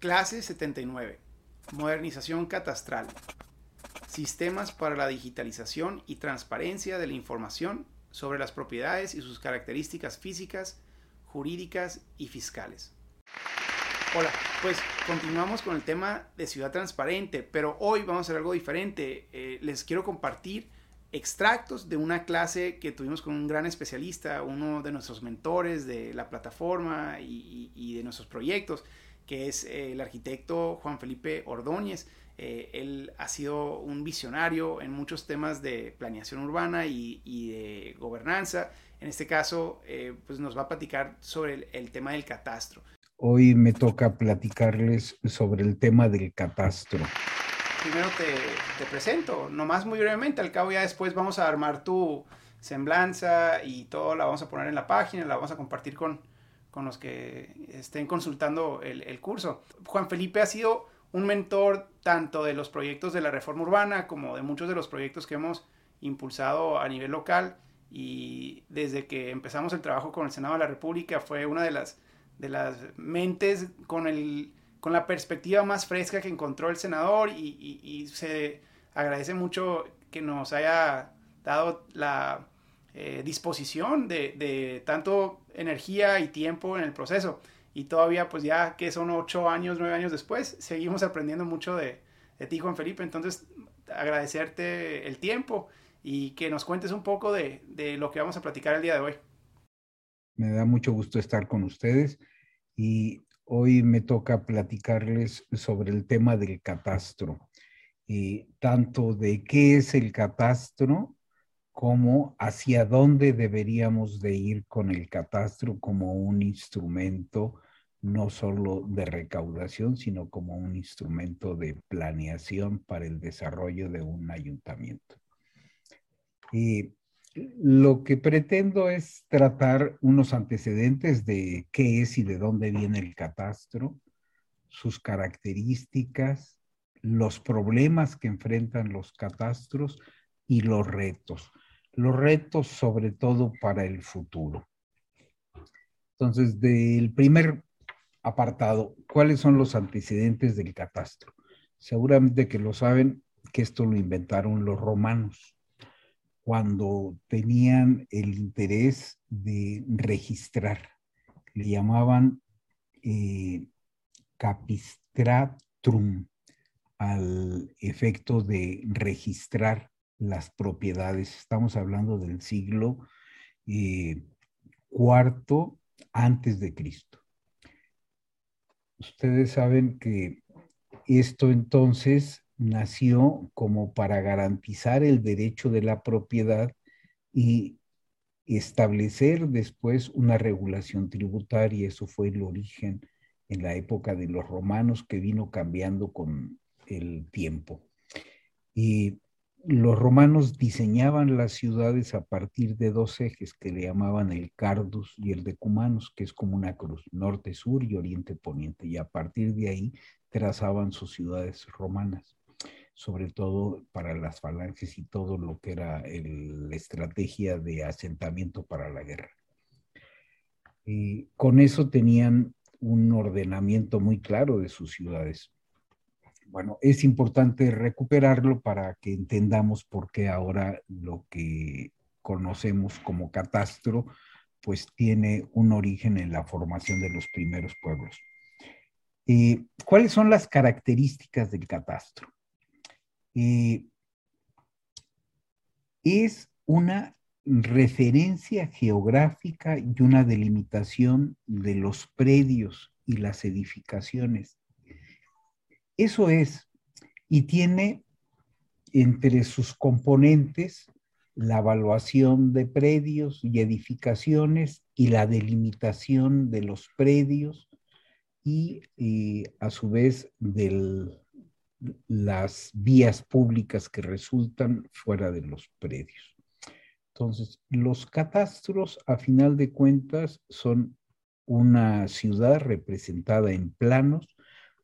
Clase 79. Modernización catastral. Sistemas para la digitalización y transparencia de la información sobre las propiedades y sus características físicas, jurídicas y fiscales. Hola, pues continuamos con el tema de ciudad transparente, pero hoy vamos a hacer algo diferente. Eh, les quiero compartir extractos de una clase que tuvimos con un gran especialista, uno de nuestros mentores de la plataforma y, de nuestros proyectos, que es eh, el arquitecto Juan Felipe Ordóñez. Eh, él ha sido un visionario en muchos temas de planeación urbana y, de gobernanza. En este caso, eh, pues nos va a platicar sobre el tema del catastro. Hoy me toca platicarles sobre el tema del catastro primero te, te, presento, nomás muy brevemente, al cabo ya después vamos a armar tu semblanza y todo la vamos a poner en la página, la vamos a compartir con, con los que estén consultando el, el, curso. Juan Felipe ha sido un mentor tanto de los proyectos de la reforma urbana como de muchos de los proyectos que hemos impulsado a nivel local y desde que empezamos el trabajo con el Senado de la República fue una de las, de las mentes con el con la perspectiva más fresca que encontró el senador y, se agradece mucho que nos haya dado la eh, disposición de, tanto energía y tiempo en el proceso. Y todavía, pues ya que son ocho años, nueve años después, seguimos aprendiendo mucho de, de ti, Juan Felipe. Entonces, agradecerte el tiempo y que nos cuentes un poco de, de lo que vamos a platicar el día de hoy. Me da mucho gusto estar con ustedes y Hoy me toca platicarles sobre el tema del catastro, y tanto de qué es el catastro como hacia dónde deberíamos de ir con el catastro como un instrumento no solo de recaudación, sino como un instrumento de planeación para el desarrollo de un ayuntamiento. Y lo que pretendo es tratar unos antecedentes de qué es y de dónde viene el catastro, sus características, los problemas que enfrentan los catastros y los retos. Los retos sobre todo para el futuro. Entonces, del primer apartado, ¿cuáles son los antecedentes del catastro? Seguramente que lo saben que esto lo inventaron los romanos cuando tenían el interés de registrar. Le llamaban eh, capistratrum al efecto de registrar las propiedades. Estamos hablando del siglo eh, cuarto antes de Cristo. Ustedes saben que esto entonces nació como para garantizar el derecho de la propiedad y establecer después una regulación tributaria. Eso fue el origen en la época de los romanos que vino cambiando con el tiempo. Y los romanos diseñaban las ciudades a partir de dos ejes que le llamaban el Cardus y el Decumanus, que es como una cruz, norte-sur y oriente-poniente, y a partir de ahí trazaban sus ciudades romanas sobre todo para las falanges y todo lo que era la estrategia de asentamiento para la guerra. Y con eso tenían un ordenamiento muy claro de sus ciudades. Bueno, es importante recuperarlo para que entendamos por qué ahora lo que conocemos como catastro, pues tiene un origen en la formación de los primeros pueblos. ¿Cuáles son las características del catastro? Eh, es una referencia geográfica y una delimitación de los predios y las edificaciones. Eso es, y tiene entre sus componentes la evaluación de predios y edificaciones y la delimitación de los predios y, eh, a su vez del las vías públicas que resultan fuera de los predios. Entonces, los catastros, a final de cuentas, son una ciudad representada en planos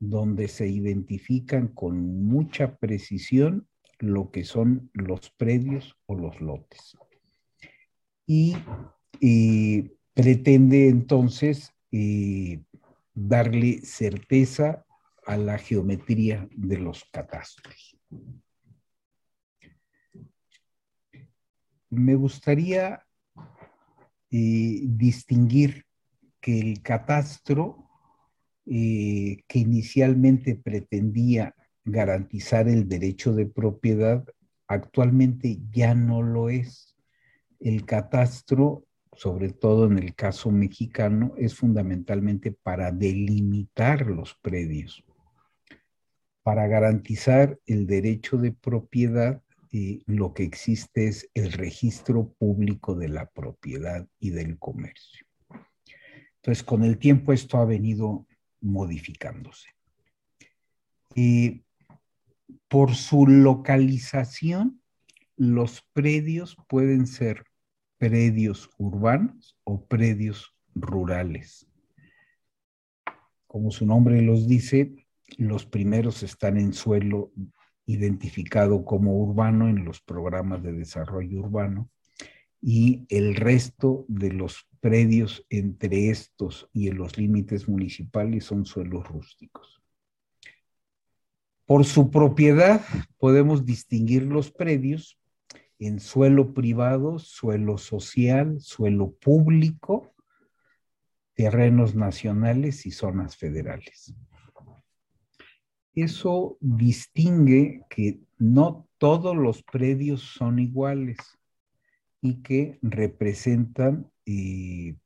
donde se identifican con mucha precisión lo que son los predios o los lotes. Y, pretende entonces eh, darle certeza a la geometría de los catastros. Me gustaría eh, distinguir que el catastro, eh, que inicialmente pretendía garantizar el derecho de propiedad, actualmente ya no lo es. El catastro, sobre todo en el caso mexicano, es fundamentalmente para delimitar los predios. Para garantizar el derecho de propiedad, lo que existe es el registro público de la propiedad y del comercio. Entonces, con el tiempo esto ha venido modificándose. Y por su localización, los predios pueden ser predios urbanos o predios rurales. Como su nombre los dice, los primeros están en suelo identificado como urbano en los programas de desarrollo urbano y el resto de los predios entre estos y en los límites municipales son suelos rústicos. Por su propiedad podemos distinguir los predios en suelo privado, suelo social, suelo público, terrenos nacionales y zonas federales. Eso distingue que no todos los predios son iguales y que representan eh,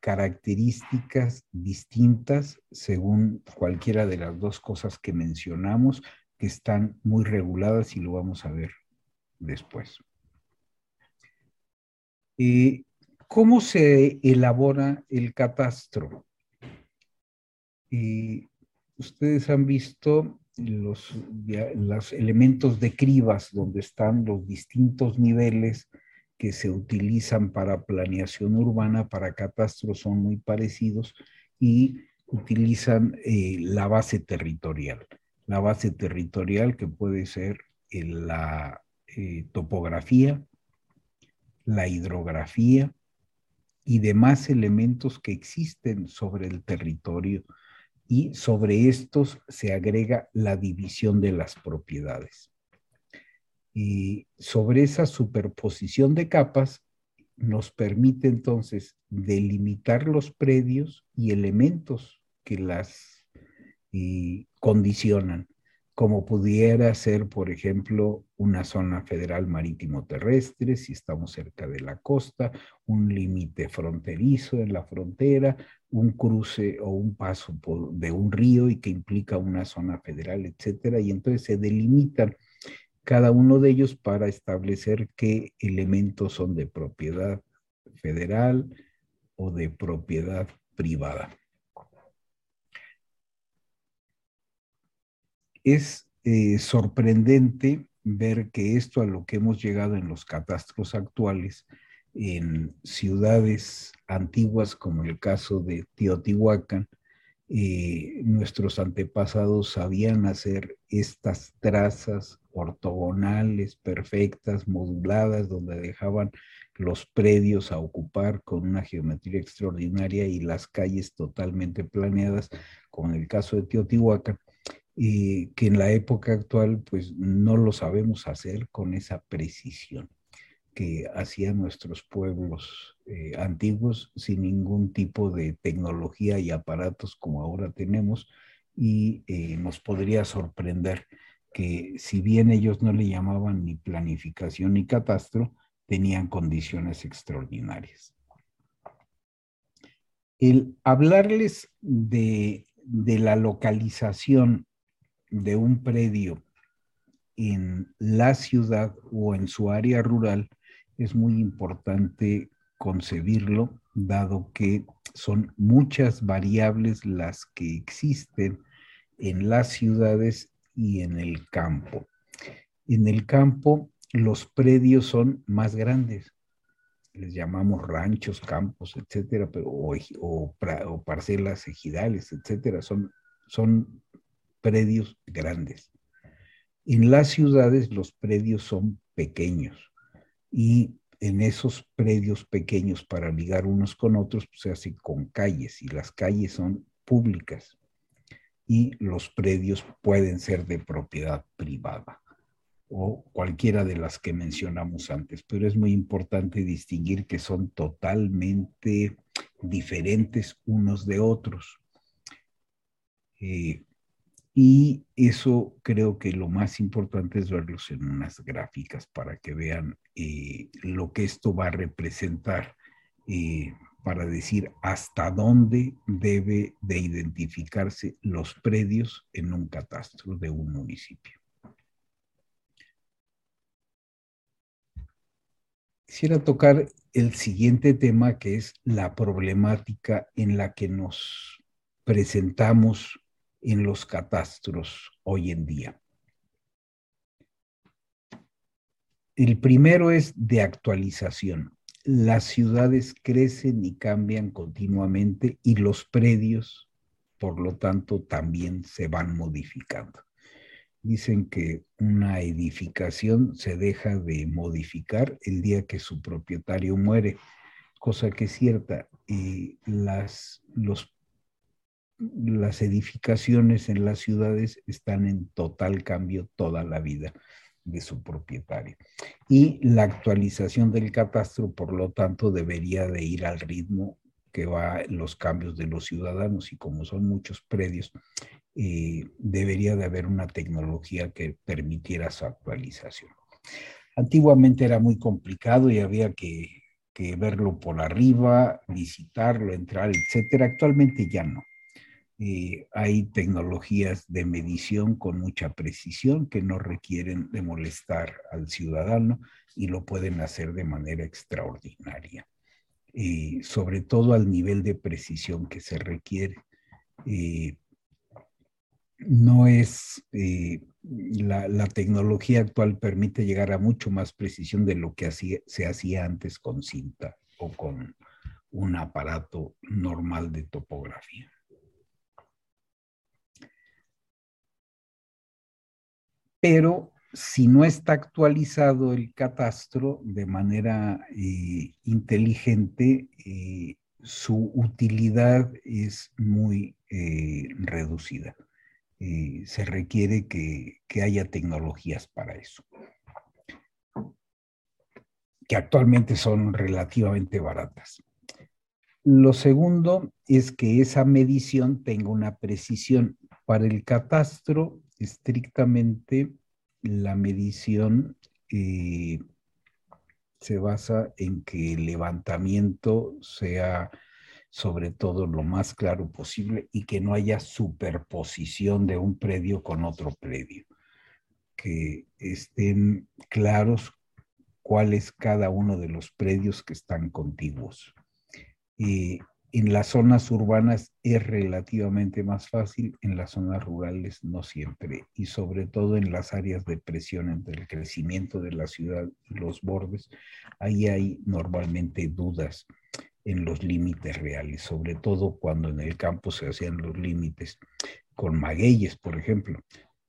características distintas según cualquiera de las dos cosas que mencionamos, que están muy reguladas y lo vamos a ver después. Eh, ¿Cómo se elabora el catastro? Eh, ustedes han visto los, los, elementos de cribas donde están los distintos niveles que se utilizan para planeación urbana, para catastro, son muy parecidos y utilizan eh, la base territorial. La base territorial que puede ser la eh, topografía, la hidrografía y demás elementos que existen sobre el territorio y sobre estos se agrega la división de las propiedades. Y sobre esa superposición de capas nos permite entonces delimitar los predios y elementos que las eh, condicionan como pudiera ser, por ejemplo, una zona federal marítimo terrestre, si estamos cerca de la costa, un límite fronterizo en la frontera, un cruce o un paso de un río y que implica una zona federal, etcétera, y entonces se delimitan cada uno de ellos para establecer qué elementos son de propiedad federal o de propiedad privada. es eh, sorprendente ver que esto a lo que hemos llegado en los catastros actuales, en ciudades antiguas como el caso de Teotihuacán, eh, nuestros antepasados sabían hacer estas trazas ortogonales, perfectas, moduladas, donde dejaban los predios a ocupar con una geometría extraordinaria y las calles totalmente planeadas, como en el caso de Teotihuacán y que en la época actual pues no lo sabemos hacer con esa precisión que hacían nuestros pueblos eh, antiguos sin ningún tipo de tecnología y aparatos como ahora tenemos y eh, nos podría sorprender que si bien ellos no le llamaban ni planificación ni catastro, tenían condiciones extraordinarias. El hablarles de, de la localización de un predio en la ciudad o en su área rural es muy importante concebirlo, dado que son muchas variables las que existen en las ciudades y en el campo. En el campo los predios son más grandes, les llamamos ranchos, campos, etcétera, pero, o, parcelas ejidales, etcétera, son, son predios grandes. En las ciudades los predios son pequeños y en esos predios pequeños para ligar unos con otros pues, se hace con calles y las calles son públicas. y los predios pueden ser de propiedad privada o cualquiera de las que mencionamos antes, pero es muy importante distinguir que son totalmente diferentes unos de otros. Eh, y eso creo que lo más importante es verlos en unas gráficas para que vean eh, lo que esto va a representar eh, para decir hasta dónde debe de identificarse los predios en un catastro de un municipio. Quisiera tocar el siguiente tema que es la problemática en la que nos presentamos en los catastros hoy en día. El primero es de actualización. Las ciudades crecen y cambian continuamente y los predios, por lo tanto, también se van modificando. Dicen que una edificación se deja de modificar el día que su propietario muere, cosa que es cierta. Y las, los las edificaciones en las ciudades están en total cambio toda la vida de su propietario. Y la actualización del catastro, por lo tanto, debería de ir al ritmo que va los cambios de los ciudadanos y como son muchos predios, eh, debería de haber una tecnología que permitiera su actualización. Antiguamente era muy complicado y había que, que verlo por arriba, visitarlo, entrar, etcétera. Actualmente ya no eh, hay tecnologías de medición con mucha precisión que no requieren de molestar al ciudadano y lo pueden hacer de manera extraordinaria, eh, sobre todo al nivel de precisión que se requiere. Eh, no es, la, la, tecnología actual permite llegar a mucho más precisión de lo que se hacía antes con cinta o con un aparato normal de topografía. Pero si no está actualizado el catastro de manera eh, inteligente, eh, su utilidad es muy eh, reducida. se requiere que, que haya tecnologías para eso, que actualmente son relativamente baratas. Lo segundo es que esa medición tenga una precisión. Para el catastro estrictamente la medición eh, se basa en que el levantamiento sea sobre todo lo más claro posible y que no haya superposición de un predio con otro predio, que estén claros cuál es cada uno de los predios que están contiguos. Y en las zonas urbanas es relativamente más fácil, en las zonas rurales no siempre, y sobre todo en las áreas de presión entre el crecimiento de la ciudad y los bordes, ahí hay normalmente dudas en los límites reales, sobre todo cuando en el campo se hacían los límites con magueyes, por ejemplo.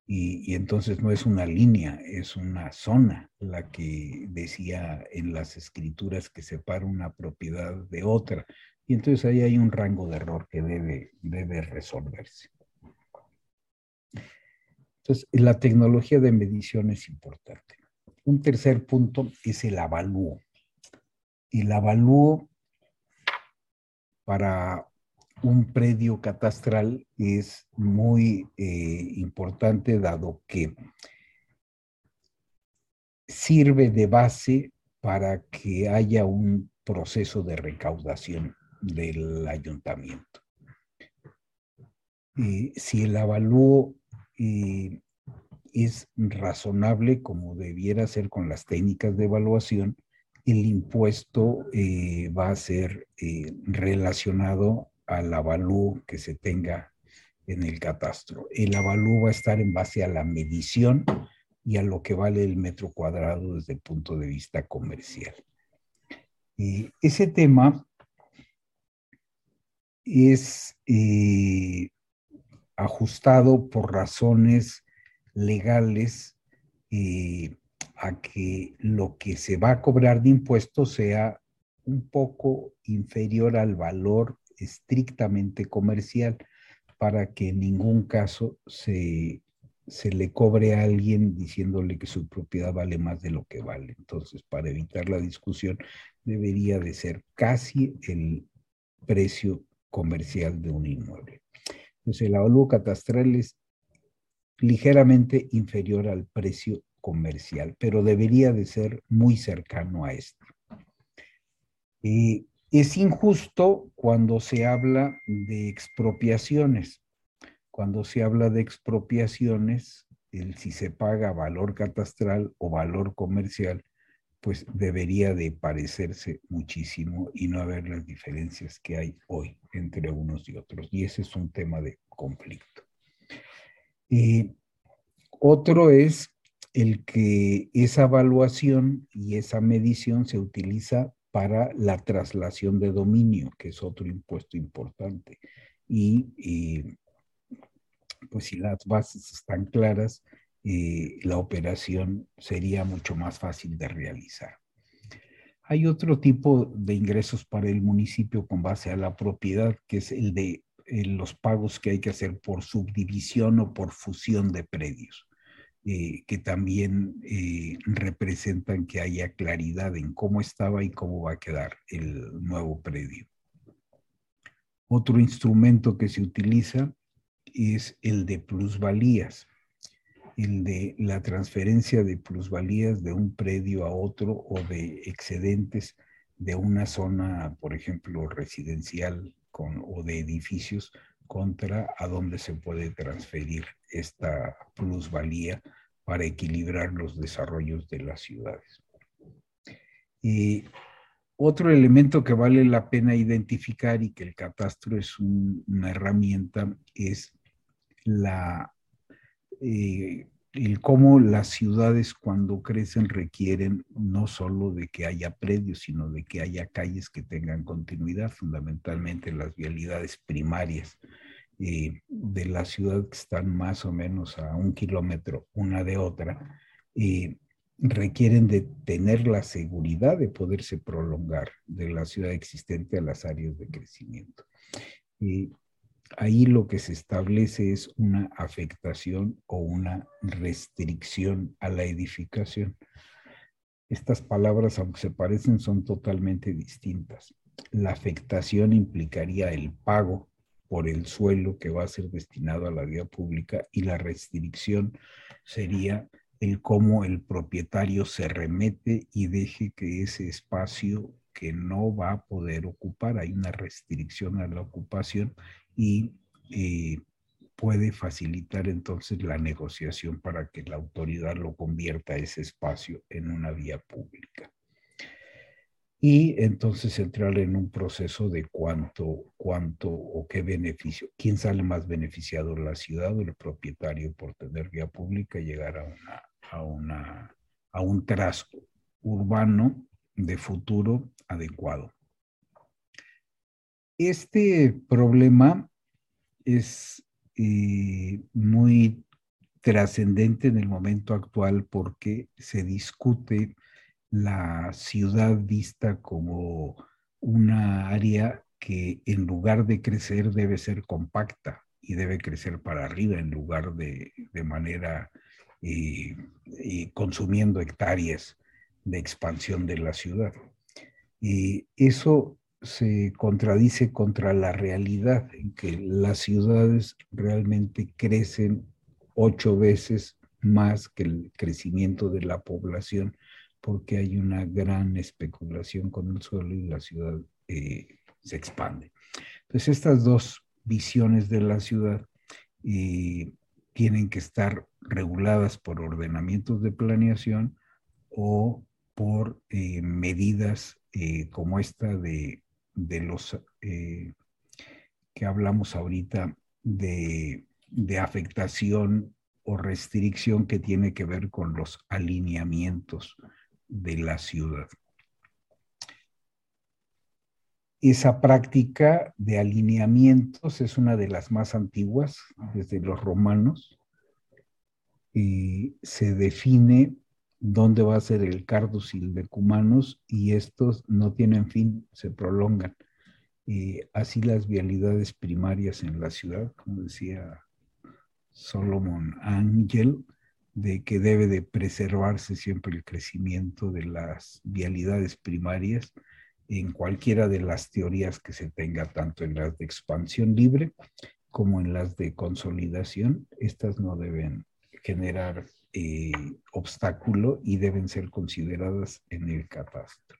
Y, y, entonces no es una línea, es una zona la que decía en las escrituras que separa una propiedad de otra. Y entonces ahí hay un rango de error que debe, debe resolverse. Entonces, la tecnología de medición es importante. Un tercer punto es el avalúo. El avalúo para un predio catastral es muy eh, importante dado que sirve de base para que haya un proceso de recaudación del ayuntamiento. si el avalúo eh, es razonable, como debiera ser con las técnicas de evaluación, el impuesto eh, va a ser eh, relacionado al avalúo que se tenga en el catastro. El avalúo va a estar en base a la medición y a lo que vale el metro cuadrado desde el punto de vista comercial. ese tema es eh, ajustado por razones legales eh, a que lo que se va a cobrar de impuestos sea un poco inferior al valor estrictamente comercial, para que en ningún caso se, se le cobre a alguien diciéndole que su propiedad vale más de lo que vale. Entonces, para evitar la discusión, debería de ser casi el precio comercial de un inmueble. Entonces, el avalúo catastral es ligeramente inferior al precio comercial, pero debería de ser muy cercano a este. Eh, es injusto cuando se habla de expropiaciones. Cuando se habla de expropiaciones, el si se paga valor catastral o valor comercial, pues debería de parecerse muchísimo y no haber las diferencias que hay hoy entre unos y otros. Y ese es un tema de conflicto. Y otro es el que esa evaluación y esa medición se utiliza para la traslación de dominio, que es otro impuesto importante. Y, pues si las bases están claras, eh, la operación sería mucho más fácil de realizar. Hay otro tipo de ingresos para el municipio con base a la propiedad, que es el de eh, los pagos que hay que hacer por subdivisión o por fusión de predios. Eh, que también representan que haya claridad en cómo estaba y cómo va a quedar el nuevo predio. Otro instrumento que se utiliza es el de plusvalías, el de la transferencia de plusvalías de un predio a otro o de excedentes de una zona, por ejemplo, residencial con, o de edificios contra a dónde se puede transferir esta plusvalía para equilibrar los desarrollos de las ciudades. Y otro elemento que vale la pena identificar y que el catastro es una herramienta es la, eh, el cómo las ciudades cuando crecen requieren no solo de que haya predios, sino de que haya calles que tengan continuidad, fundamentalmente las vialidades primarias eh, de la ciudad que están más o menos a un kilómetro una de otra, eh, requieren de tener la seguridad de poderse prolongar de la ciudad existente a las áreas de crecimiento. y ahí lo que se establece es una afectación o una restricción a la edificación. Estas palabras, aunque se parecen, son totalmente distintas. La afectación implicaría el pago por el suelo que va a ser destinado a la vía pública y la restricción sería el cómo el propietario se remete y deje que ese espacio que no va a poder ocupar, hay una restricción a la ocupación y eh, puede facilitar entonces la negociación para que la autoridad lo convierta ese espacio en una vía pública y entonces entrar en un proceso de cuánto, cuánto o qué beneficio, quién sale más beneficiado, la ciudad o el propietario por tener vía pública llegar a, una, a, una, a un trazo urbano de futuro adecuado. Este problema es eh, muy trascendente en el momento actual porque se discute la ciudad vista como una área que en lugar de crecer debe ser compacta y debe crecer para arriba en lugar de, de manera eh, eh, consumiendo hectáreas de expansión de la ciudad. Y eso se contradice contra la realidad en que las ciudades realmente crecen ocho veces más que el crecimiento de la población porque hay una gran especulación con el suelo y la ciudad eh, se expande. Entonces, estas dos visiones de la ciudad eh, tienen que estar reguladas por ordenamientos de planeación o por eh, medidas como esta de, de los que hablamos ahorita de, de afectación o restricción que tiene que ver con los alineamientos de la ciudad. Esa práctica de alineamientos es una de las más antiguas desde los romanos y se define dónde va a ser el cardus y el decumanos y estos no tienen fin, se prolongan. Eh, así las vialidades primarias en la ciudad, como decía Solomon Angel, de que debe de preservarse siempre el crecimiento de las vialidades primarias en cualquiera de las teorías que se tenga, tanto en las de expansión libre como en las de consolidación. Estas no deben generar eh, obstáculo y deben ser consideradas en el catastro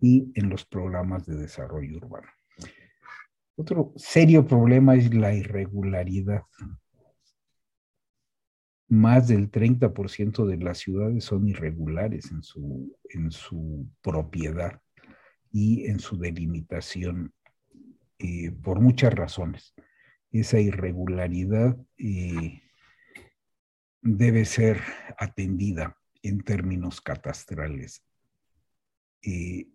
y en los programas de desarrollo urbano. Otro serio problema es la irregularidad. Más del 30% de las ciudades son irregulares en su, en su propiedad y en su delimitación eh, por muchas razones. Esa irregularidad eh, debe ser atendida en términos catastrales, eh,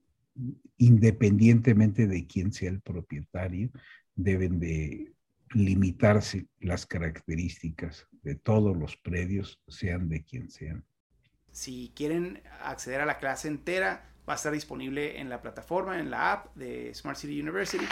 independientemente de quién sea el propietario, deben de limitarse las características de todos los predios, sean de quien sean. Si quieren acceder a la clase entera, va a estar disponible en la plataforma, en la app de Smart City University.